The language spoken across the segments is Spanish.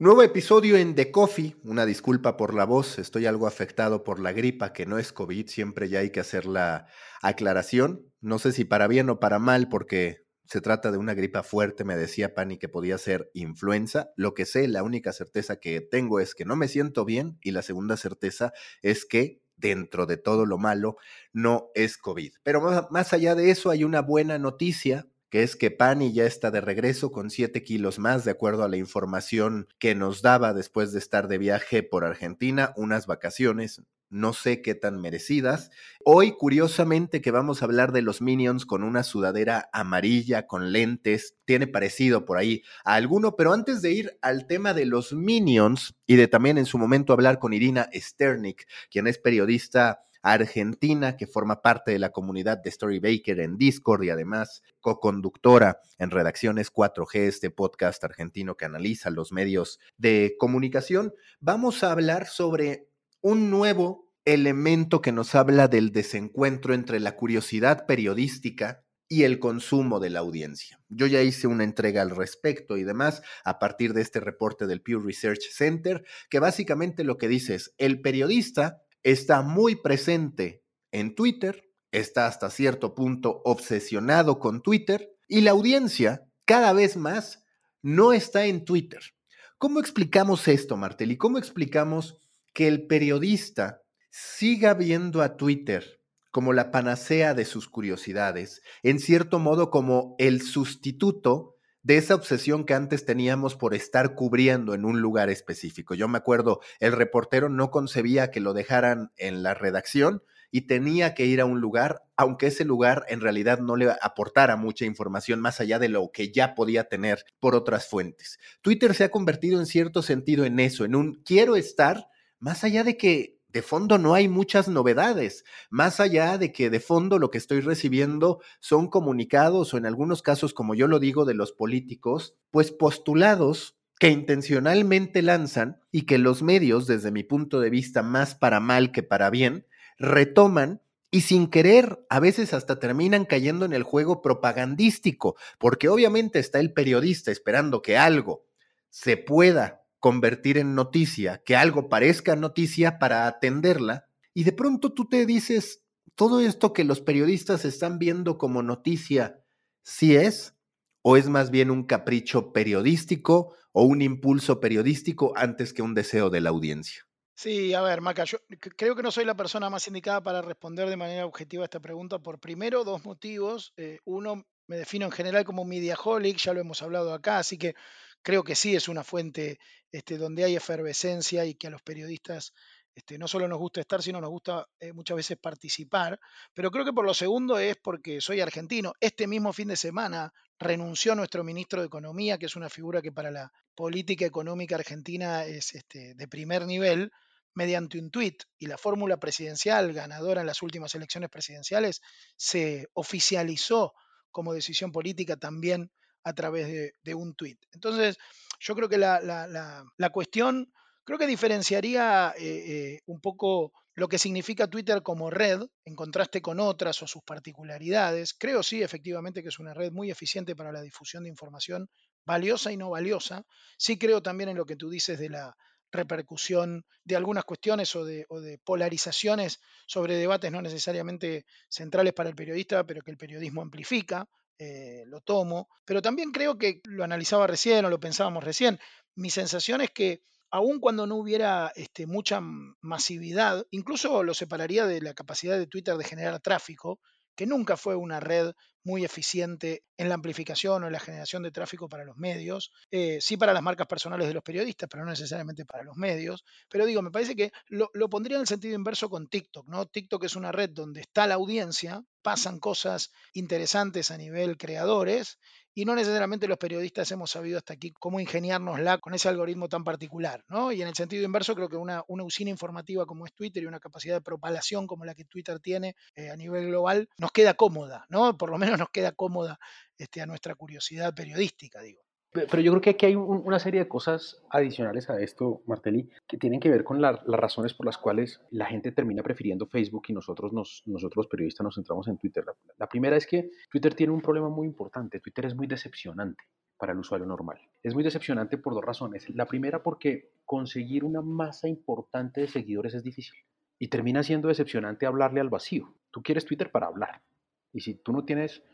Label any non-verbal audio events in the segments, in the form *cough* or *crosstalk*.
Nuevo episodio en The Coffee. Una disculpa por la voz, estoy algo afectado por la gripa, que no es COVID, siempre ya hay que hacer la aclaración. No sé si para bien o para mal, porque se trata de una gripa fuerte, me decía Pani que podía ser influenza. Lo que sé, la única certeza que tengo es que no me siento bien y la segunda certeza es que dentro de todo lo malo no es COVID. Pero más, allá de eso hay una buena noticia que es que Pani ya está de regreso con 7 kilos más, de acuerdo a la información que nos daba después de estar de viaje por Argentina, unas vacaciones no sé qué tan merecidas. Hoy, curiosamente, que vamos a hablar de los Minions con una sudadera amarilla, con lentes, tiene parecido por ahí a alguno, pero antes de ir al tema de los Minions y de también en su momento hablar con Irina Sternik, quien es periodista argentina que forma parte de la comunidad de Storybaker en Discord y además co-conductora en Redacciones 4G, este podcast argentino que analiza los medios de comunicación. Vamos a hablar sobre un nuevo elemento que nos habla del desencuentro entre la curiosidad periodística y el consumo de la audiencia. Yo ya hice una entrega al respecto y demás a partir de este reporte del Pew Research Center, que básicamente lo que dice es, el periodista está muy presente en Twitter, está hasta cierto punto obsesionado con Twitter y la audiencia cada vez más no está en Twitter. ¿Cómo explicamos esto, Martel? ¿Y cómo explicamos que el periodista siga viendo a Twitter como la panacea de sus curiosidades, en cierto modo como el sustituto de esa obsesión que antes teníamos por estar cubriendo en un lugar específico. Yo me acuerdo, el reportero no concebía que lo dejaran en la redacción y tenía que ir a un lugar, aunque ese lugar en realidad no le aportara mucha información más allá de lo que ya podía tener por otras fuentes. Twitter se ha convertido en cierto sentido en eso, en un quiero estar, más allá de que de fondo no hay muchas novedades, más allá de que de fondo lo que estoy recibiendo son comunicados o en algunos casos, como yo lo digo, de los políticos, pues postulados que intencionalmente lanzan y que los medios, desde mi punto de vista, más para mal que para bien, retoman y sin querer a veces hasta terminan cayendo en el juego propagandístico, porque obviamente está el periodista esperando que algo se pueda convertir en noticia, que algo parezca noticia para atenderla, y de pronto tú te dices, todo esto que los periodistas están viendo como noticia, ¿sí es? ¿O es más bien un capricho periodístico o un impulso periodístico antes que un deseo de la audiencia? Sí, a ver, Maca, yo creo que no soy la persona más indicada para responder de manera objetiva a esta pregunta por primero dos motivos. Eh, uno, me defino en general como mediaholic, ya lo hemos hablado acá, así que creo que sí es una fuente este, donde hay efervescencia y que a los periodistas este, no solo nos gusta estar, sino nos gusta eh, muchas veces participar. Pero creo que por lo segundo es porque soy argentino. Este mismo fin de semana renunció nuestro ministro de Economía, que es una figura que para la política económica argentina es este, de primer nivel, mediante un tuit. Y la fórmula presidencial ganadora en las últimas elecciones presidenciales se oficializó como decisión política también a través de, un tuit. Entonces, yo creo que la, cuestión, creo que diferenciaría eh, eh, un poco lo que significa Twitter como red en contraste con otras o sus particularidades. Creo sí, efectivamente, que es una red muy eficiente para la difusión de información, valiosa y no valiosa. Sí creo también en lo que tú dices de la repercusión de algunas cuestiones o de, polarizaciones sobre debates no necesariamente centrales para el periodista, pero que el periodismo amplifica. Eh, lo tomo, pero también creo que lo analizaba recién o lo pensábamos recién. Mi sensación es que aun cuando no hubiera este, mucha masividad, incluso lo separaría de la capacidad de Twitter de generar tráfico, que nunca fue una red muy eficiente en la amplificación o en la generación de tráfico para los medios, eh, sí para las marcas personales de los periodistas, pero no necesariamente para los medios. Pero digo, me parece que lo, lo, pondría en el sentido inverso con TikTok, ¿no? TikTok es una red donde está la audiencia, pasan cosas interesantes a nivel creadores y no necesariamente los periodistas hemos sabido hasta aquí cómo ingeniárnosla con ese algoritmo tan particular, ¿no? Y en el sentido inverso, creo que una, una usina informativa como es Twitter y una capacidad de propalación como la que Twitter tiene eh, a nivel global nos queda cómoda, ¿no? Por lo menos nos queda cómoda este, a nuestra curiosidad periodística, digo. Pero yo creo que aquí hay una serie de cosas adicionales a esto, Martelli, que tienen que ver con las razones por las cuales la gente termina prefiriendo Facebook y nosotros, nos, nosotros los periodistas nos centramos en Twitter. La, primera es que Twitter tiene un problema muy importante. Twitter es muy decepcionante para el usuario normal. Es muy decepcionante por dos razones. La primera porque conseguir una masa importante de seguidores es difícil y termina siendo decepcionante hablarle al vacío. Tú quieres Twitter para hablar. Y si tú no tienes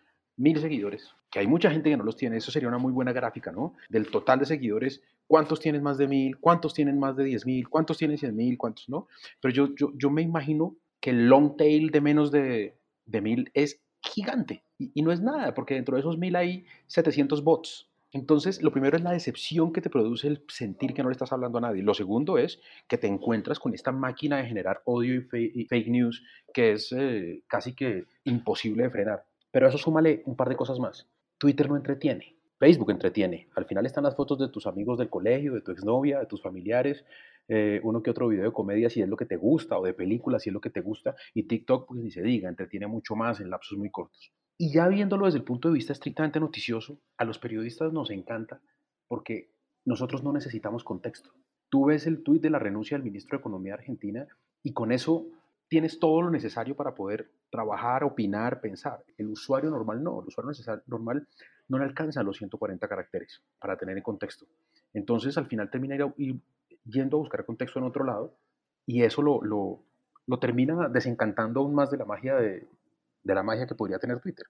mil seguidores, que hay mucha gente que no los tiene, eso sería una muy buena gráfica, ¿no? Del total de seguidores, ¿cuántos tienen más de mil? ¿Cuántos tienen más de diez mil? ¿Cuántos tienen cien mil? ¿Cuántos no? Pero yo, yo, yo me imagino que el long tail de menos de, de mil es gigante y, no es nada, porque dentro de esos mil hay 700 bots. Entonces, lo primero es la decepción que te produce el sentir que no le estás hablando a nadie. Lo segundo es que te encuentras con esta máquina de generar odio y fake news que es eh, casi que imposible de frenar. Pero eso súmale un par de cosas más. Twitter no entretiene, Facebook entretiene. Al final están las fotos de tus amigos del colegio, de tu exnovia, de tus familiares, eh, uno que otro video de comedia si es lo que te gusta, o de películas si es lo que te gusta, y TikTok, pues ni se diga, entretiene mucho más en lapsos muy cortos. Y ya viéndolo desde el punto de vista estrictamente noticioso, a los periodistas nos encanta porque nosotros no necesitamos contexto. Tú ves el tuit de la renuncia del ministro de Economía Argentina y con eso tienes todo lo necesario para poder trabajar, opinar, pensar. El usuario normal no, el usuario normal no le alcanza los 140 caracteres para tener en contexto. Entonces al final termina yendo a buscar contexto en otro lado y eso lo termina desencantando aún más de la magia de, de la magia que podría tener Twitter.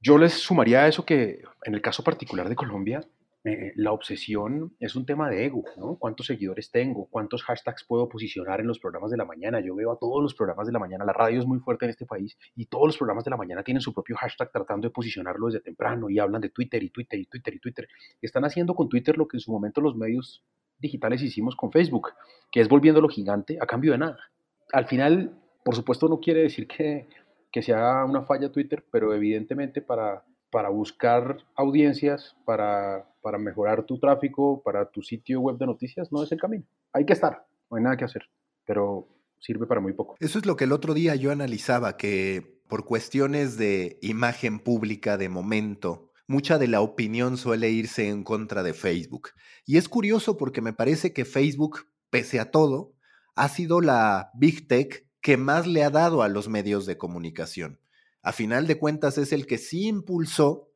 Yo les sumaría a eso que en el caso particular de Colombia, eh, la obsesión es un tema de ego, ¿no? ¿Cuántos seguidores tengo? ¿Cuántos hashtags puedo posicionar en los programas de la mañana? Yo veo a todos los programas de la mañana, la radio es muy fuerte en este país y todos los programas de la mañana tienen su propio hashtag tratando de posicionarlo desde temprano y hablan de Twitter y Twitter y Twitter y Twitter. Están haciendo con Twitter lo que en su momento los medios digitales hicimos con Facebook, que es volviéndolo gigante a cambio de nada. Al final, por supuesto, no quiere decir que, que sea una falla Twitter, pero evidentemente para para buscar audiencias, para, para mejorar tu tráfico, para tu sitio web de noticias, no es el camino. Hay que estar, no hay nada que hacer, pero sirve para muy poco. Eso es lo que el otro día yo analizaba, que por cuestiones de imagen pública de momento, mucha de la opinión suele irse en contra de Facebook. Y es curioso porque me parece que Facebook, pese a todo, ha sido la big tech que más le ha dado a los medios de comunicación a final de cuentas es el que sí impulsó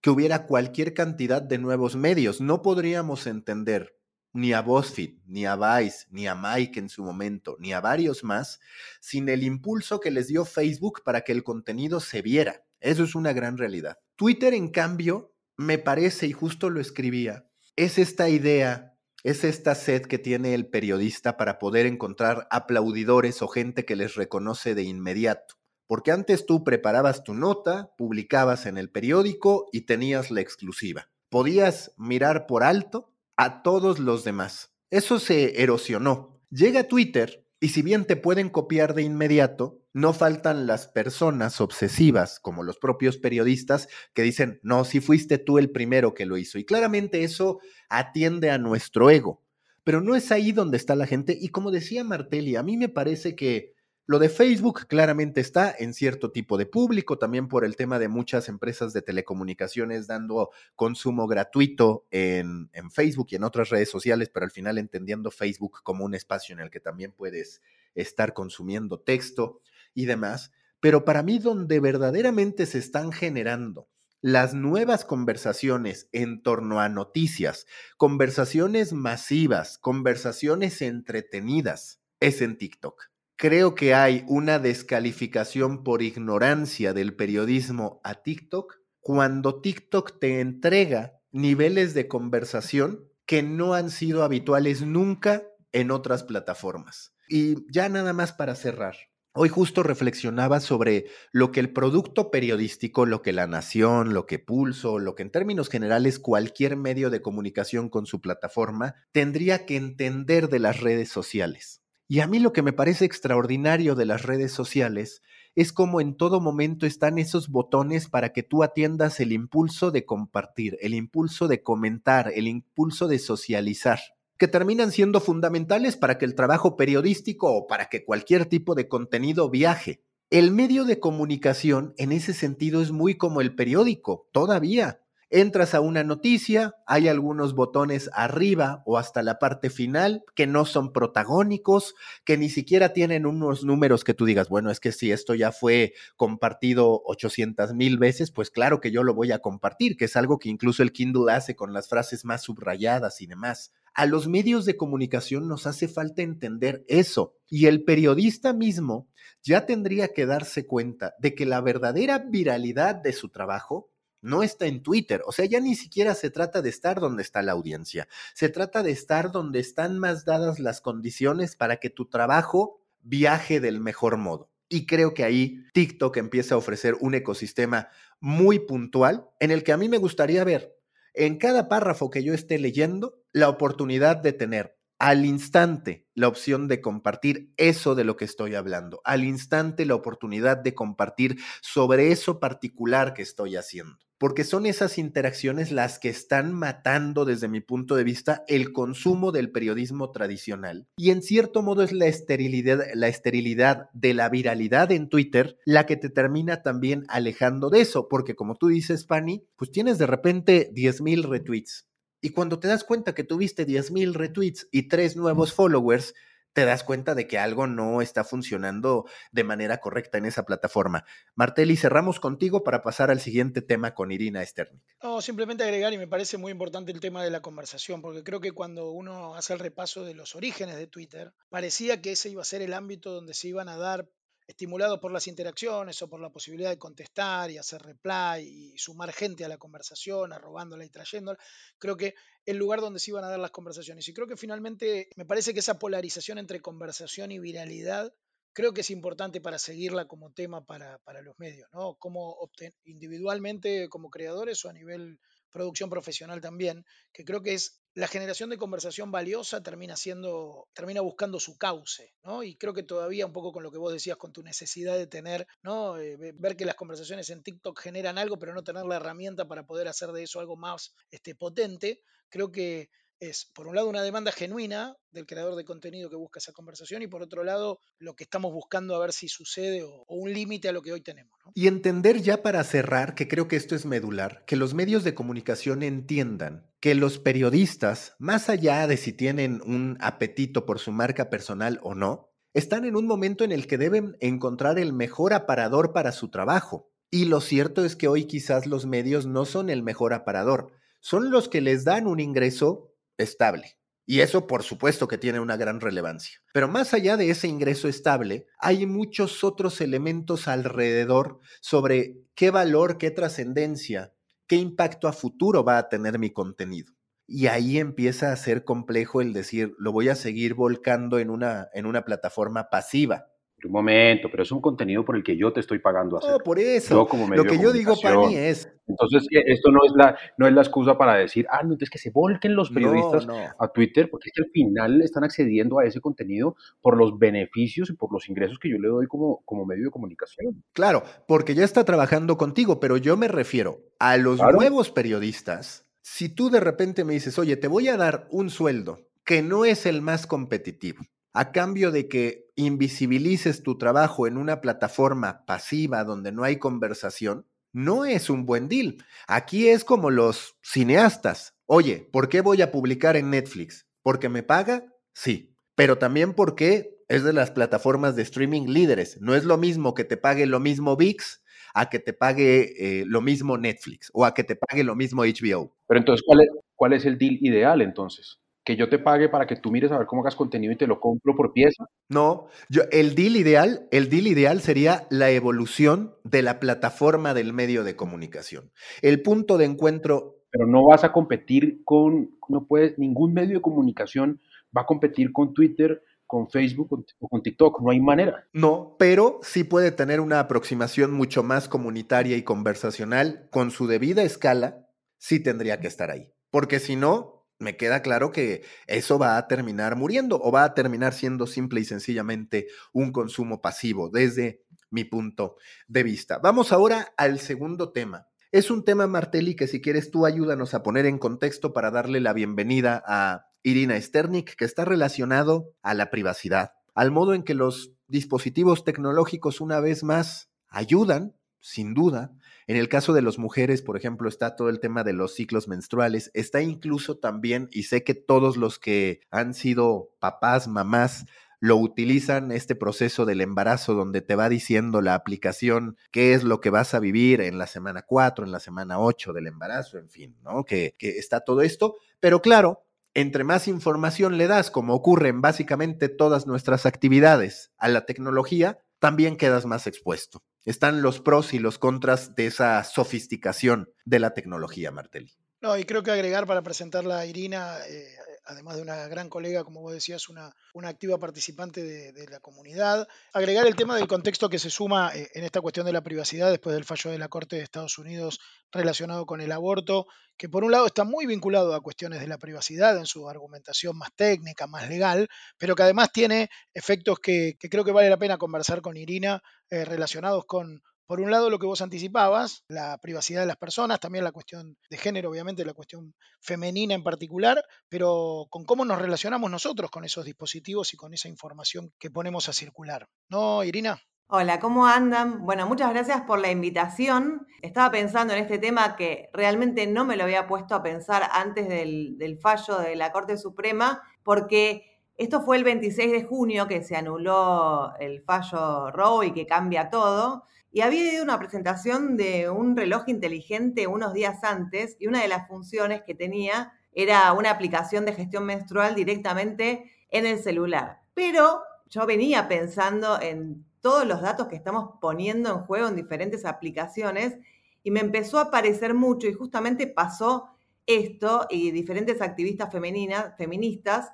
que hubiera cualquier cantidad de nuevos medios. No podríamos entender ni a BuzzFeed, ni a Vice, ni a Mike en su momento, ni a varios más, sin el impulso que les dio Facebook para que el contenido se viera. Eso es una gran realidad. Twitter, en cambio, me parece, y justo lo escribía, es esta idea, es esta sed que tiene el periodista para poder encontrar aplaudidores o gente que les reconoce de inmediato. Porque antes tú preparabas tu nota, publicabas en el periódico y tenías la exclusiva. Podías mirar por alto a todos los demás. Eso se erosionó. Llega Twitter y si bien te pueden copiar de inmediato, no faltan las personas obsesivas, como los propios periodistas, que dicen, no, si fuiste tú el primero que lo hizo. Y claramente eso atiende a nuestro ego. Pero no es ahí donde está la gente. Y como decía Martelli, a mí me parece que lo de Facebook claramente está en cierto tipo de público, también por el tema de muchas empresas de telecomunicaciones dando consumo gratuito en, Facebook y en otras redes sociales, pero al final entendiendo Facebook como un espacio en el que también puedes estar consumiendo texto y demás. Pero para mí donde verdaderamente se están generando las nuevas conversaciones en torno a noticias, conversaciones masivas, conversaciones entretenidas, es en TikTok creo que hay una descalificación por ignorancia del periodismo a TikTok cuando TikTok te entrega niveles de conversación que no han sido habituales nunca en otras plataformas. Y ya nada más para cerrar, Hoy justo reflexionaba sobre lo que el producto periodístico, lo que La Nación, lo que Pulso, lo que en términos generales cualquier medio de comunicación con su plataforma tendría que entender de las redes sociales. Y a mí lo que me parece extraordinario de las redes sociales es como en todo momento están esos botones para que tú atiendas el impulso de compartir, el impulso de comentar, el impulso de socializar que terminan siendo fundamentales para que el trabajo periodístico o para que cualquier tipo de contenido viaje. El medio de comunicación en ese sentido es muy como el periódico, todavía. Entras a una noticia, hay algunos botones arriba o hasta la parte final que no son protagónicos, que ni siquiera tienen unos números que tú digas, bueno, es que si esto ya fue compartido 800 mil veces, pues claro que yo lo voy a compartir, que es algo que incluso el Kindle hace con las frases más subrayadas y demás. A los medios de comunicación nos hace falta entender eso y el periodista mismo ya tendría que darse cuenta de que la verdadera viralidad de su trabajo no está en Twitter. O sea, ya ni siquiera se trata de estar donde está la audiencia. Se trata de estar donde están más dadas las condiciones para que tu trabajo viaje del mejor modo. Y creo que ahí TikTok empieza a ofrecer un ecosistema muy puntual en el que a mí me gustaría ver en cada párrafo que yo esté leyendo la oportunidad de tener al instante la opción de compartir eso de lo que estoy hablando, al instante la oportunidad de compartir sobre eso particular que estoy haciendo porque son esas interacciones las que están matando desde mi punto de vista el consumo del periodismo tradicional. Y en cierto modo es la esterilidad, la esterilidad de la viralidad en Twitter la que te termina también alejando de eso, porque como tú dices, Fanny, pues tienes de repente 10.000 retweets. Y cuando te das cuenta que tuviste 10.000 retweets y tres nuevos followers, te das cuenta de que algo no está funcionando de manera correcta en esa plataforma. Martelli, cerramos contigo para pasar al siguiente tema con Irina Sternik. No, simplemente agregar, y me parece muy importante el tema de la conversación, porque creo que cuando uno hace el repaso de los orígenes de Twitter, parecía que ese iba a ser el ámbito donde se iban a dar estimulado por las interacciones o por la posibilidad de contestar y hacer reply y sumar gente a la conversación, arrobándola y trayéndola, creo que el lugar donde se iban a dar las conversaciones. Y creo que finalmente me parece que esa polarización entre conversación y viralidad creo que es importante para seguirla como tema para, los medios, ¿no? Como individualmente como creadores o a nivel producción profesional también, que creo que es la generación de conversación valiosa termina siendo, termina buscando su cauce, ¿no? Y creo que todavía un poco con lo que vos decías, con tu necesidad de tener, ¿no? Eh, ver que las conversaciones en TikTok generan algo, pero no tener la herramienta para poder hacer de eso algo más este, potente, creo que es, por un lado, una demanda genuina del creador de contenido que busca esa conversación y por otro lado, lo que estamos buscando a ver si sucede o, un límite a lo que hoy tenemos. Y entender ya para cerrar, que creo que esto es medular, que los medios de comunicación entiendan que los periodistas, más allá de si tienen un apetito por su marca personal o no, están en un momento en el que deben encontrar el mejor aparador para su trabajo. Y lo cierto es que hoy quizás los medios no son el mejor aparador, son los que les dan un ingreso estable. Y eso por supuesto que tiene una gran relevancia. Pero más allá de ese ingreso estable, hay muchos otros elementos alrededor sobre qué valor, qué trascendencia, qué impacto a futuro va a tener mi contenido. Y ahí empieza a ser complejo el decir, lo voy a seguir volcando en una, en una plataforma pasiva un momento, pero es un contenido por el que yo te estoy pagando. Hacer. No, por eso. Lo que yo digo para mí es. Entonces, eh, esto no es, la, no es la excusa para decir, ah, no, entonces que se volquen los periodistas a Twitter, porque es que al final están accediendo a ese contenido por los beneficios y por los ingresos que yo le doy como, como medio de comunicación. Claro, porque ya está trabajando contigo, pero yo me refiero a los nuevos periodistas. Si tú de repente me dices, oye, te voy a dar un sueldo que no es el más competitivo a cambio de que invisibilices tu trabajo en una plataforma pasiva donde no hay conversación, no es un buen deal. Aquí es como los cineastas. Oye, ¿por qué voy a publicar en Netflix? ¿Porque me paga? Sí, pero también porque es de las plataformas de streaming líderes. No es lo mismo que te pague lo mismo VIX a que te pague eh, lo mismo Netflix o a que te pague lo mismo HBO. Pero entonces, ¿cuál es, cuál es el deal ideal entonces? Que yo te pague para que tú mires a ver cómo hagas contenido y te lo compro por pieza. No, yo, el deal ideal, el deal ideal sería la evolución de la plataforma del medio de comunicación. El punto de encuentro. Pero no vas a competir con, no puedes, ningún medio de comunicación va a competir con Twitter con Facebook o con TikTok, no hay manera. No, pero sí puede tener una aproximación mucho más comunitaria y conversacional con su debida escala, sí tendría que estar ahí. Porque si no, me queda claro que eso va a terminar muriendo o va a terminar siendo simple y sencillamente un consumo pasivo desde mi punto de vista. Vamos ahora al segundo tema. Es un tema, Martelli, que si quieres tú ayúdanos a poner en contexto para darle la bienvenida a Irina Sternik, que está relacionado a la privacidad, al modo en que los dispositivos tecnológicos una vez más ayudan, sin duda. En el caso de las mujeres, por ejemplo, está todo el tema de los ciclos menstruales, está incluso también, y sé que todos los que han sido papás, mamás, lo utilizan este proceso del embarazo donde te va diciendo la aplicación qué es lo que vas a vivir en la semana 4, en la semana 8 del embarazo, en fin, ¿no? Que, que está todo esto. Pero claro, entre más información le das, como ocurre en básicamente todas nuestras actividades, a la tecnología, también quedas más expuesto. Están los pros y los contras de esa sofisticación de la tecnología, Martelli. No, y creo que agregar para presentarla a Irina, eh, además de una gran colega, como vos decías, una, una activa participante de, la comunidad. Agregar el tema del contexto que se suma eh, en esta cuestión de la privacidad después del fallo de la Corte de Estados Unidos relacionado con el aborto, que por un lado está muy vinculado a cuestiones de la privacidad en su argumentación más técnica, más legal, pero que además tiene efectos que, creo que vale la pena conversar con Irina eh, relacionados con por un lado, lo que vos anticipabas, la privacidad de las personas, también la cuestión de género, obviamente, la cuestión femenina en particular, pero con cómo nos relacionamos nosotros con esos dispositivos y con esa información que ponemos a circular. ¿No, Irina? Hola, ¿cómo andan? Bueno, muchas gracias por la invitación. Estaba pensando en este tema que realmente no me lo había puesto a pensar antes del, del fallo de la Corte Suprema, porque esto fue el 26 de junio que se anuló el fallo Roe y que cambia todo. Y había ido una presentación de un reloj inteligente unos días antes y una de las funciones que tenía era una aplicación de gestión menstrual directamente en el celular. Pero yo venía pensando en todos los datos que estamos poniendo en juego en diferentes aplicaciones y me empezó a parecer mucho y justamente pasó esto y diferentes activistas femeninas, feministas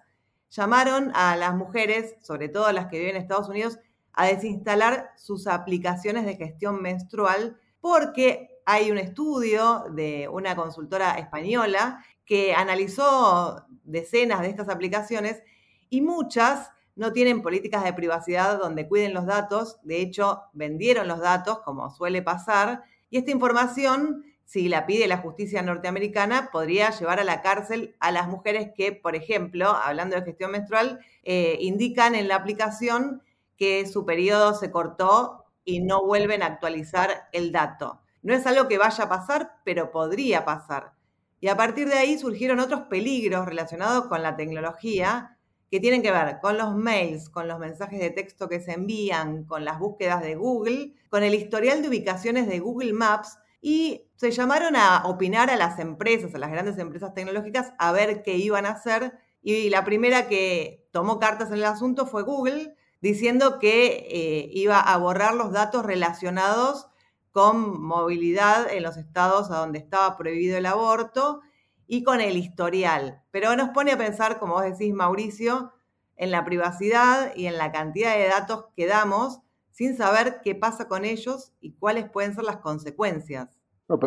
llamaron a las mujeres, sobre todo las que viven en Estados Unidos, a desinstalar sus aplicaciones de gestión menstrual porque hay un estudio de una consultora española que analizó decenas de estas aplicaciones y muchas no tienen políticas de privacidad donde cuiden los datos. De hecho, vendieron los datos, como suele pasar, y esta información, si la pide la justicia norteamericana, podría llevar a la cárcel a las mujeres que, por ejemplo, hablando de gestión menstrual, eh, indican en la aplicación que su periodo se cortó y no vuelven a actualizar el dato. No es algo que vaya a pasar, pero podría pasar. Y a partir de ahí surgieron otros peligros relacionados con la tecnología que tienen que ver con los mails, con los mensajes de texto que se envían, con las búsquedas de Google, con el historial de ubicaciones de Google Maps y se llamaron a opinar a las empresas, a las grandes empresas tecnológicas, a ver qué iban a hacer. Y la primera que tomó cartas en el asunto fue Google, diciendo que eh, iba a borrar los datos relacionados con movilidad en los estados a donde estaba prohibido el aborto y con el historial. Pero nos pone a pensar, como vos decís, Mauricio, en la privacidad y en la cantidad de datos que damos sin saber qué pasa con ellos y cuáles pueden ser las consecuencias.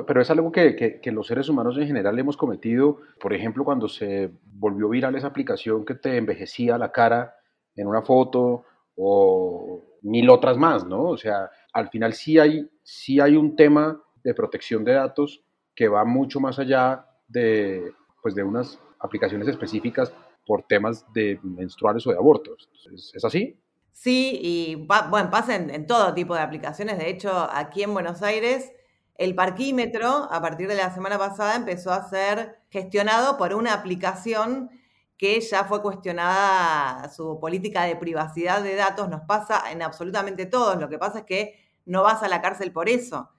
pero es algo que, los seres humanos en general hemos cometido. Por ejemplo, cuando se volvió viral esa aplicación que te envejecía la cara en una foto o mil otras más, ¿no? O sea, al final sí hay, sí hay un tema de protección de datos que va mucho más allá de, pues de unas aplicaciones específicas por temas de menstruales o de abortos. ¿Es, así? Sí, y bueno, pasa en, todo tipo de aplicaciones. De hecho, aquí en Buenos Aires, el parquímetro, a partir de la semana pasada, empezó a ser gestionado por una aplicación que ya fue cuestionada su política de privacidad de datos, nos pasa en absolutamente todos. Lo que pasa es que no vas a la cárcel por eso.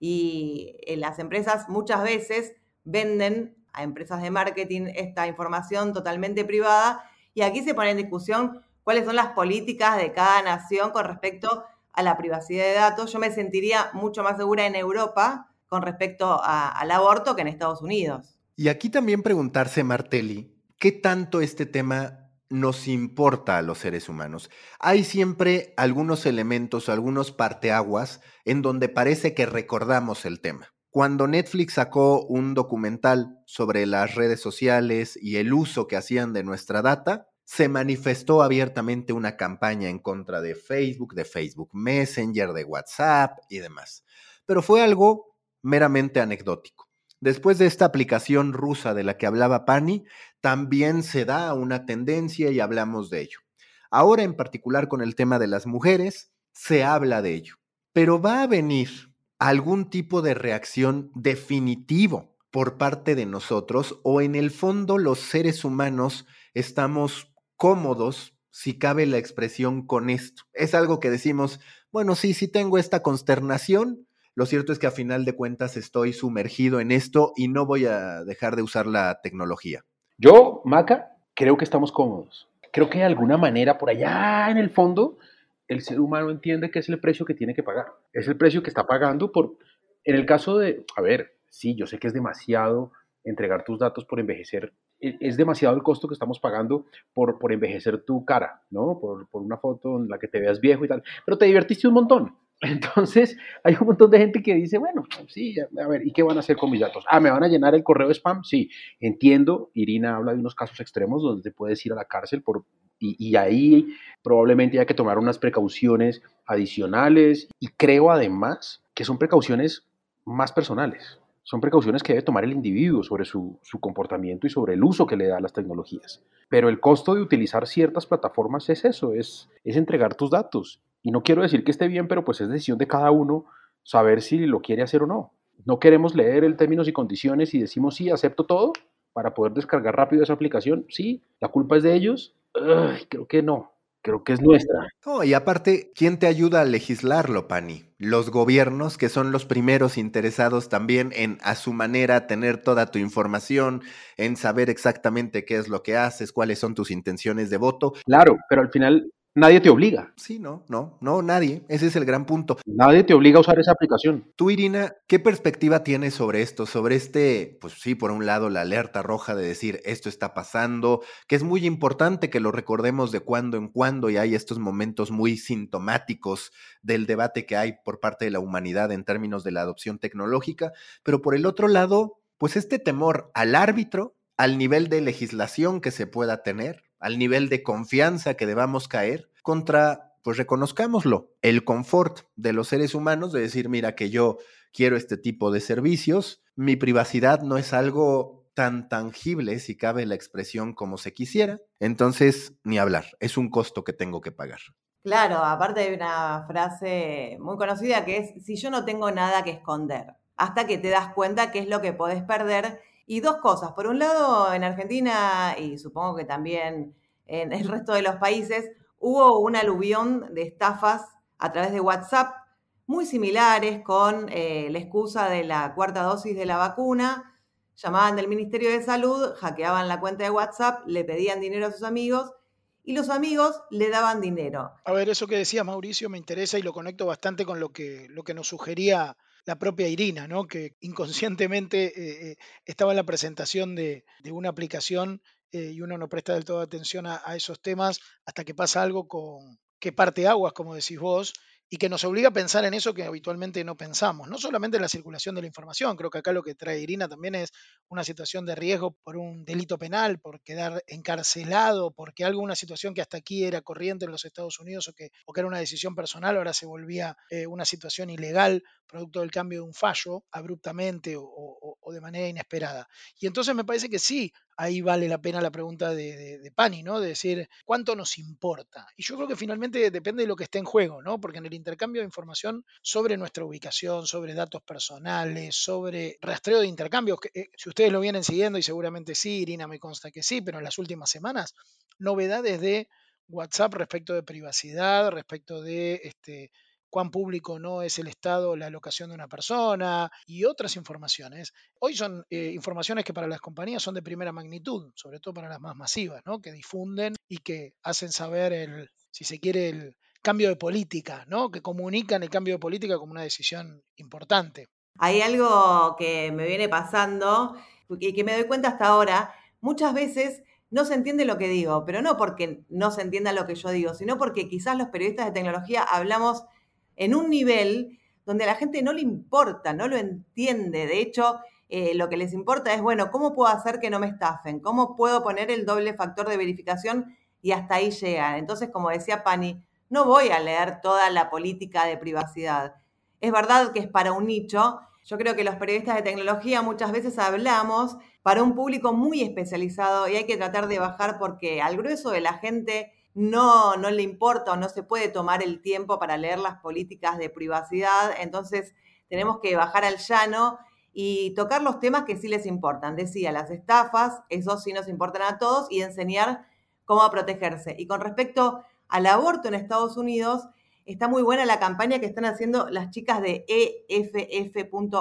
Y eh, las empresas muchas veces venden a empresas de marketing esta información totalmente privada y aquí se pone en discusión cuáles son las políticas de cada nación con respecto a la privacidad de datos. Yo me sentiría mucho más segura en Europa con respecto al aborto que en Estados Unidos. Y aquí también preguntarse, Martelli, ¿qué tanto este tema nos importa a los seres humanos. Hay siempre algunos elementos, algunos parteaguas en donde parece que recordamos el tema. Cuando Netflix sacó un documental sobre las redes sociales y el uso que hacían de nuestra data, se manifestó abiertamente una campaña en contra de Facebook, de Facebook Messenger, de WhatsApp y demás. Pero fue algo meramente anecdótico. Después de esta aplicación rusa de la que hablaba Pani, también se da una tendencia y hablamos de ello. Ahora en particular con el tema de las mujeres, se habla de ello. Pero va a venir algún tipo de reacción definitivo por parte de nosotros o en el fondo los seres humanos estamos cómodos, si cabe la expresión, con esto. Es algo que decimos, bueno, sí, sí tengo esta consternación. Lo cierto es que a final de cuentas estoy sumergido en esto y no voy a dejar de usar la tecnología. Yo, Maca, creo que estamos cómodos. Creo que de alguna manera por allá en el fondo el ser humano entiende que es el precio que tiene que pagar. Es el precio que está pagando por, en el caso de, a ver, sí, yo sé que es demasiado entregar tus datos por envejecer es demasiado el costo que estamos pagando por, por envejecer tu cara, ¿no? Por, por, una foto en la que te veas viejo y tal. Pero te divertiste un montón. *laughs* Entonces, hay un montón de gente que dice, bueno, sí, a ver, ¿y qué van a hacer con mis datos? Ah, ¿me van a llenar el correo de spam? Sí, entiendo. Irina habla de unos casos extremos donde te puedes ir a la cárcel por, y, y ahí probablemente hay que tomar unas precauciones adicionales y creo además que son precauciones más personales son precauciones que debe tomar el individuo sobre su, comportamiento y sobre el uso que le da a las tecnologías. Pero el costo de utilizar ciertas plataformas es eso, es, entregar tus datos. Y no quiero decir que esté bien, pero pues es decisión de cada uno saber si lo quiere hacer o no. No queremos leer el términos y condiciones y decimos sí, acepto todo para poder descargar rápido esa aplicación. Sí, la culpa es de ellos. creo que no creo que es nuestra. y aparte, ¿quién te ayuda a legislarlo, Pani? Los gobiernos, que son los primeros interesados también en, a su manera, tener toda tu información, en saber exactamente qué es lo que haces, cuáles son tus intenciones de voto. Claro, pero al final Nadie te obliga. Sí, no, no, no, nadie. Ese es el gran punto. Nadie te obliga a usar esa aplicación. Tú, Irina, ¿qué perspectiva tienes sobre esto? Sobre este, pues sí, por un lado, la alerta roja de decir esto está pasando, que es muy importante que lo recordemos de cuando en cuando y hay estos momentos muy sintomáticos del debate que hay por parte de la humanidad en términos de la adopción tecnológica, pero por el otro lado, pues este temor al árbitro, al nivel de legislación que se pueda tener, al nivel de confianza que debamos caer contra, pues reconozcámoslo, el confort de los seres humanos de decir, mira que yo quiero este tipo de servicios, mi privacidad no es algo tan tangible, si cabe la expresión, como se quisiera, entonces ni hablar, es un costo que tengo que pagar. Claro, aparte hay una frase muy conocida que es, si yo no tengo nada que esconder, hasta que te das cuenta qué es lo que podés perder y dos cosas. Por un lado, en Argentina y supongo que también en el resto de los países, hubo un aluvión de estafas a través de WhatsApp muy similares con eh, la excusa de la cuarta dosis de la vacuna. Llamaban del Ministerio de Salud, hackeaban la cuenta de WhatsApp, le pedían dinero a sus amigos y los amigos le daban dinero. A ver, eso que decía Mauricio me interesa y lo conecto bastante con lo que, lo que nos sugería la propia Irina, ¿no? que inconscientemente eh, eh, estaba en la presentación de, una aplicación eh, y uno no presta del todo atención a, esos temas hasta que pasa algo con que parte aguas, como decís vos, y que nos obliga a pensar en eso que habitualmente no pensamos, no solamente en la circulación de la información, creo que acá lo que trae Irina también es una situación de riesgo por un delito penal, por quedar encarcelado, porque algo, una situación que hasta aquí era corriente en los Estados Unidos o que, o que era una decisión personal, ahora se volvía eh, una situación ilegal producto del cambio de un fallo abruptamente o, de manera inesperada. Y entonces me parece que sí, ahí vale la pena la pregunta de, Pani, ¿no? De decir, ¿cuánto nos importa? Y yo creo que finalmente depende de lo que esté en juego, ¿no? Porque en el intercambio de información sobre nuestra ubicación, sobre datos personales, sobre rastreo de intercambios, que, eh, si ustedes lo vienen siguiendo, y seguramente sí, Irina me consta que sí, pero en las últimas semanas, novedades de WhatsApp respecto de privacidad, respecto de este, cuán público no es el Estado la locación de una persona y otras informaciones. Hoy son eh, informaciones que para las compañías son de primera magnitud, sobre todo para las más masivas, ¿no? que difunden y que hacen saber, el, si se quiere, el cambio de política, ¿no? que comunican el cambio de política como una decisión importante. Hay algo que me viene pasando y que me doy cuenta hasta ahora, muchas veces no se entiende lo que digo, pero no porque no se entienda lo que yo digo, sino porque quizás los periodistas de tecnología hablamos en un nivel donde a la gente no le importa, no lo entiende. De hecho, eh, lo que les importa es, bueno, ¿cómo puedo hacer que no me estafen? ¿Cómo puedo poner el doble factor de verificación? Y hasta ahí llega. Entonces, como decía Pani, no voy a leer toda la política de privacidad. Es verdad que es para un nicho. Yo creo que los periodistas de tecnología muchas veces hablamos para un público muy especializado y hay que tratar de bajar porque al grueso de la gente no, no le importa o no se puede tomar el tiempo para leer las políticas de privacidad. Entonces tenemos que bajar al llano y tocar los temas que sí les importan. Decía, las estafas, esos sí nos importan a todos y enseñar cómo protegerse. Y con respecto al aborto en Estados Unidos, está muy buena la campaña que están haciendo las chicas de EFF.org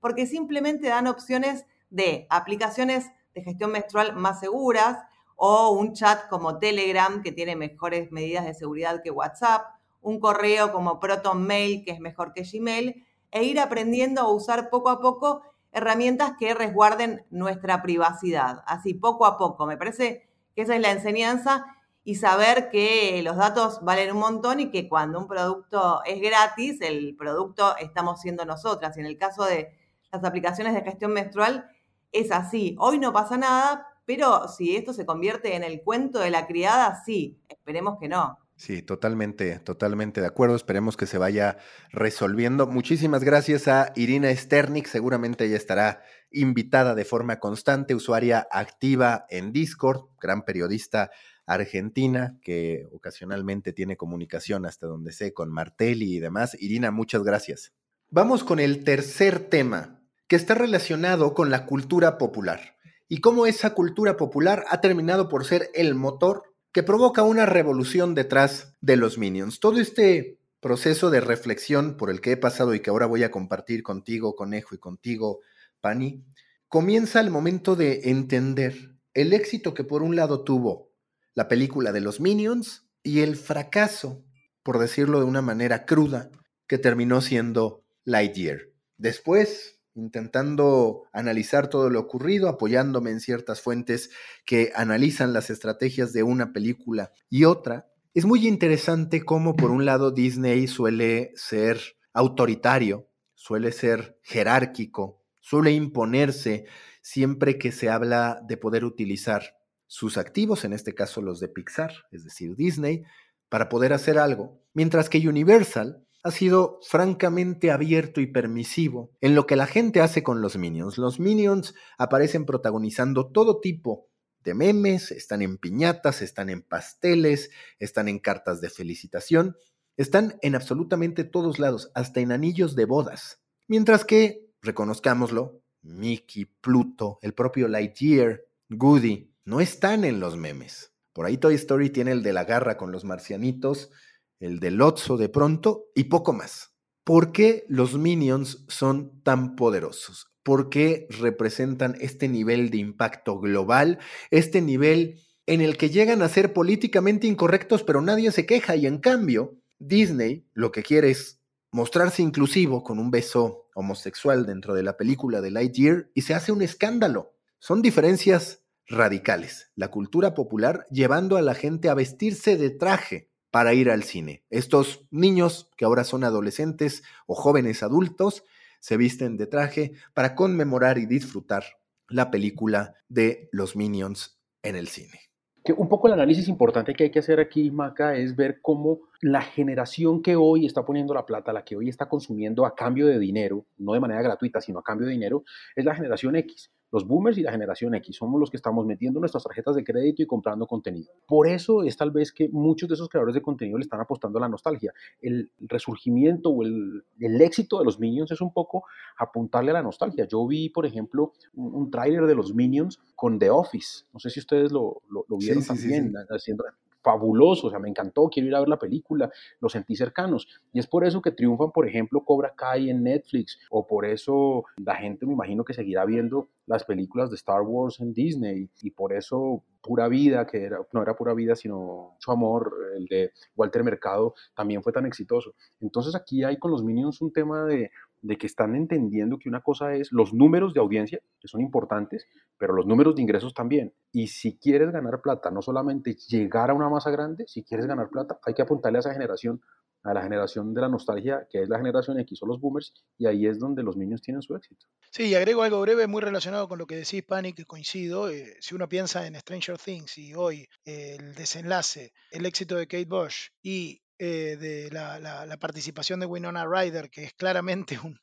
porque simplemente dan opciones de aplicaciones de gestión menstrual más seguras o un chat como Telegram que tiene mejores medidas de seguridad que WhatsApp, un correo como Proton Mail que es mejor que Gmail e ir aprendiendo a usar poco a poco herramientas que resguarden nuestra privacidad. Así, poco a poco. Me parece que esa es la enseñanza y saber que los datos valen un montón y que cuando un producto es gratis, el producto estamos siendo nosotras. Y en el caso de las aplicaciones de gestión menstrual, es así. Hoy no pasa nada, pero si esto se convierte en el cuento de la criada, sí, esperemos que no. Sí, totalmente, totalmente de acuerdo. Esperemos que se vaya resolviendo. Muchísimas gracias a Irina Sternik. Seguramente ella estará invitada de forma constante, usuaria activa en Discord, gran periodista argentina que ocasionalmente tiene comunicación hasta donde sé con Martelli y demás. Irina, muchas gracias. Vamos con el tercer tema, que está relacionado con la cultura popular y cómo esa cultura popular ha terminado por ser el motor que provoca una revolución detrás de los minions. Todo este proceso de reflexión por el que he pasado y que ahora voy a compartir contigo, Conejo, y contigo, Pani, comienza el momento de entender el éxito que por un lado tuvo la película de los minions y el fracaso, por decirlo de una manera cruda, que terminó siendo Lightyear. Después, intentando analizar todo lo ocurrido, apoyándome en ciertas fuentes que analizan las estrategias de una película y otra. Es muy interesante cómo, por un lado, Disney suele ser autoritario, suele ser jerárquico, suele imponerse siempre que se habla de poder utilizar sus activos, en este caso los de Pixar, es decir, Disney, para poder hacer algo, mientras que Universal ha sido francamente abierto y permisivo en lo que la gente hace con los minions. Los minions aparecen protagonizando todo tipo de memes, están en piñatas, están en pasteles, están en cartas de felicitación, están en absolutamente todos lados, hasta en anillos de bodas. Mientras que, reconozcámoslo, Mickey, Pluto, el propio Lightyear, Goody, no están en los memes. Por ahí Toy Story tiene el de la garra con los marcianitos, el de Lotso de pronto y poco más. ¿Por qué los minions son tan poderosos? ¿Por qué representan este nivel de impacto global, este nivel en el que llegan a ser políticamente incorrectos pero nadie se queja y en cambio Disney lo que quiere es mostrarse inclusivo con un beso homosexual dentro de la película de Lightyear y se hace un escándalo. Son diferencias radicales. La cultura popular llevando a la gente a vestirse de traje para ir al cine. Estos niños, que ahora son adolescentes o jóvenes adultos, se visten de traje para conmemorar y disfrutar la película de los Minions en el cine. Que un poco el análisis importante que hay que hacer aquí, Maca, es ver cómo la generación que hoy está poniendo la plata, la que hoy está consumiendo a cambio de dinero, no de manera gratuita, sino a cambio de dinero, es la generación X. Los boomers y la generación X somos los que estamos metiendo nuestras tarjetas de crédito y comprando contenido. Por eso es tal vez que muchos de esos creadores de contenido le están apostando a la nostalgia. El resurgimiento o el, éxito de los Minions es un poco apuntarle a la nostalgia. Yo vi, por ejemplo, un, tráiler de los Minions con The Office. No sé si ustedes lo, vieron también, haciendo fabuloso, o sea, me encantó, quiero ir a ver la película, lo sentí cercanos. Y es por eso que triunfan, por ejemplo, Cobra Kai en Netflix, o por eso la gente me imagino que seguirá viendo las películas de Star Wars en Disney, y por eso Pura Vida, que era, no era Pura Vida, sino Su Amor, el de Walter Mercado, también fue tan exitoso. Entonces aquí hay con los Minions un tema de, de que están entendiendo que una cosa es los números de audiencia, que son importantes, pero los números de ingresos también. Y si quieres ganar plata, no solamente llegar a una masa grande, si quieres ganar plata, hay que apuntarle a esa generación, a la generación de la nostalgia, que es la generación X o los boomers, y ahí es donde los niños tienen su éxito. Sí, y agrego algo breve muy relacionado con lo que decís, Pani, que coincido. Eh, si uno piensa en Stranger Things y hoy eh, el desenlace, el éxito de Kate Bush y eh, de la, participación de Winona Ryder, que es claramente *laughs*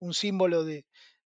un, símbolo de,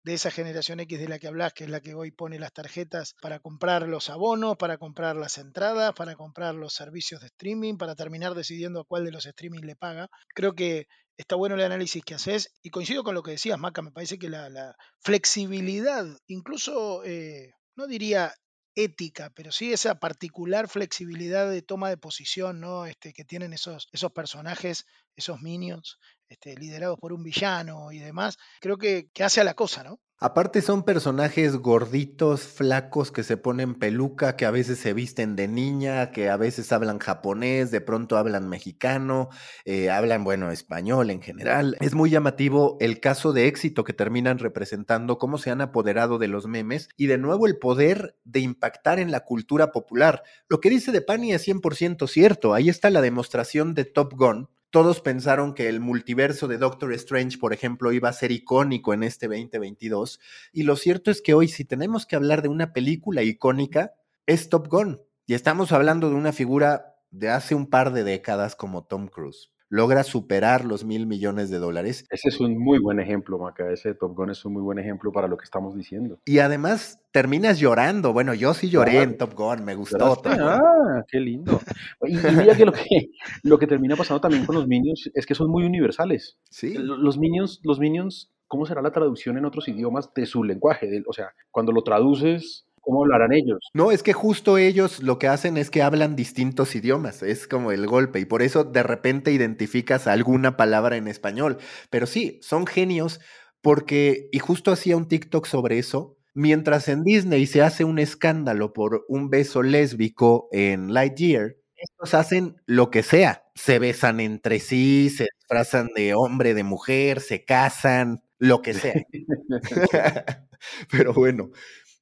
esa generación X de la que hablas, que es la que hoy pone las tarjetas para comprar los abonos, para comprar las entradas, para comprar los servicios de streaming, para terminar decidiendo a cuál de los streaming le paga. Creo que está bueno el análisis que haces y coincido con lo que decías, Maca, me parece que la, flexibilidad, incluso, eh, no diría ética, pero sí esa particular flexibilidad de toma de posición, ¿no? Este, que tienen esos, esos personajes, esos minions, este, liderados por un villano y demás, creo que, que hace a la cosa, ¿no? Aparte son personajes gorditos, flacos, que se ponen peluca, que a veces se visten de niña, que a veces hablan japonés, de pronto hablan mexicano, eh, hablan, bueno, español en general. Es muy llamativo el caso de éxito que terminan representando, cómo se han apoderado de los memes y de nuevo el poder de impactar en la cultura popular. Lo que dice de Pani es 100% cierto. Ahí está la demostración de Top Gun, todos pensaron que el multiverso de Doctor Strange, por ejemplo, iba a ser icónico en este 2022. Y lo cierto es que hoy, si tenemos que hablar de una película icónica, es Top Gun. Y estamos hablando de una figura de hace un par de décadas como Tom Cruise logra superar los mil millones de dólares. Ese es un muy buen ejemplo, Maca. Ese Top Gun es un muy buen ejemplo para lo que estamos diciendo. Y además terminas llorando. Bueno, yo sí lloré en Top Gun, me gustó. Ah, qué lindo. Y, mira que lo, que lo que termina pasando también con los Minions es que son muy universales. Sí. Los Minions, los Minions, ¿cómo será la traducción en otros idiomas de su lenguaje? o sea, cuando lo traduces ¿Cómo hablarán ellos? No, es que justo ellos lo que hacen es que hablan distintos idiomas, es como el golpe, y por eso de repente identificas alguna palabra en español. Pero sí, son genios porque, y justo hacía un TikTok sobre eso, mientras en Disney se hace un escándalo por un beso lésbico en Lightyear, estos hacen lo que sea, se besan entre sí, se disfrazan de hombre, de mujer, se casan, lo que sea. *laughs* *laughs* Pero bueno,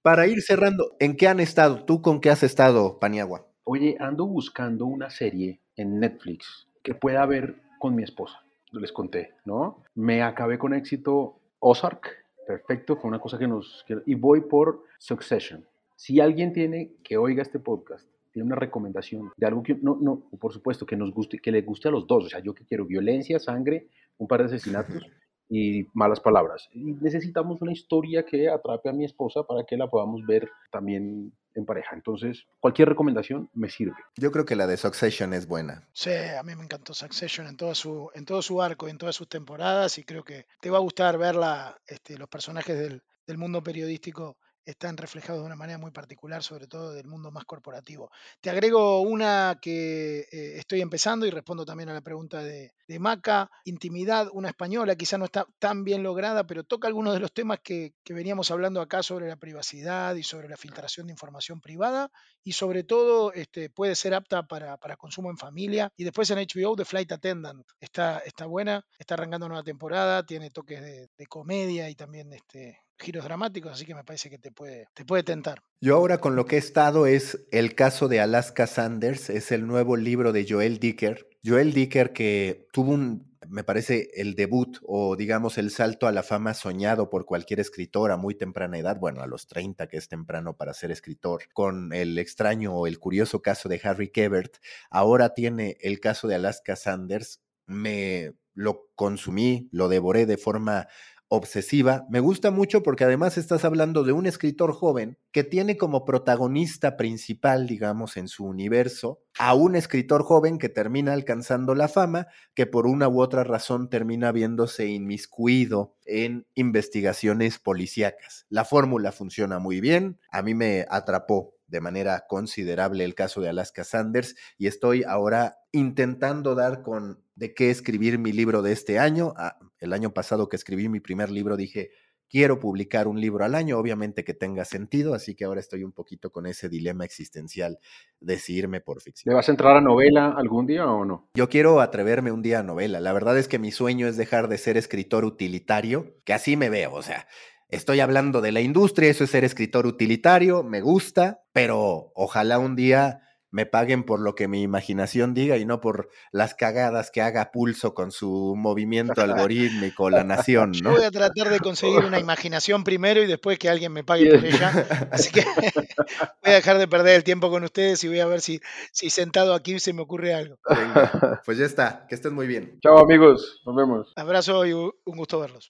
para ir cerrando, ¿en qué han estado? ¿Tú con qué has estado, Paniagua? Oye, ando buscando una serie en Netflix que pueda ver con mi esposa. Les conté, ¿no? Me acabé con éxito Ozark. Perfecto, fue una cosa que nos... y voy por Succession. Si alguien tiene que oiga este podcast, tiene una recomendación de algo que, no, no, por supuesto, que nos guste, que le guste a los dos. O sea, yo que quiero violencia, sangre, un par de asesinatos. Y malas palabras. Y necesitamos una historia que atrape a mi esposa para que la podamos ver también en pareja. Entonces, cualquier recomendación me sirve. Yo creo que la de Succession es buena. Sí, a mí me encantó Succession en todo su, en todo su arco, en todas sus temporadas y creo que te va a gustar verla, este, los personajes del, del mundo periodístico están reflejados de una manera muy particular, sobre todo del mundo más corporativo. Te agrego una que eh, estoy empezando y respondo también a la pregunta de, Maca, Intimidad, una española, quizá no está tan bien lograda, pero toca algunos de los temas que, veníamos hablando acá sobre la privacidad y sobre la filtración de información privada y sobre todo este, puede ser apta para, consumo en familia. Y después en HBO, The Flight Attendant, está, está buena, está arrancando nueva temporada, tiene toques de, de comedia y también este, giros dramáticos, así que me parece que te puede, te puede tentar. Yo ahora con lo que he estado es el caso de Alaska Sanders, es el nuevo libro de Joel Dicker. Joel Dicker que tuvo un, me parece, el debut o digamos el salto a la fama soñado por cualquier escritor a muy temprana edad, bueno, a los 30 que es temprano para ser escritor, con el extraño o el curioso caso de Harry Kebert, ahora tiene el caso de Alaska Sanders, me lo consumí, lo devoré de forma obsesiva. Me gusta mucho porque además estás hablando de un escritor joven que tiene como protagonista principal, digamos, en su universo, a un escritor joven que termina alcanzando la fama, que por una u otra razón termina viéndose inmiscuido en investigaciones policíacas. La fórmula funciona muy bien, a mí me atrapó de manera considerable el caso de Alaska Sanders y estoy ahora intentando dar con de qué escribir mi libro de este año. Ah, el año pasado que escribí mi primer libro dije, quiero publicar un libro al año, obviamente que tenga sentido, así que ahora estoy un poquito con ese dilema existencial de si irme por ficción. ¿Le vas a entrar a novela algún día o no? Yo quiero atreverme un día a novela. La verdad es que mi sueño es dejar de ser escritor utilitario, que así me veo, o sea, estoy hablando de la industria, eso es ser escritor utilitario, me gusta, pero ojalá un día me paguen por lo que mi imaginación diga y no por las cagadas que haga pulso con su movimiento algorítmico, la nación, *laughs* ¿no? Yo voy a tratar de conseguir una imaginación primero y después que alguien me pague por ella. *laughs* Así que *laughs* voy a dejar de perder el tiempo con ustedes y voy a ver si, si sentado aquí se me ocurre algo. Venga, pues ya está, que estén muy bien. Chao amigos, nos vemos. Abrazo y un gusto verlos.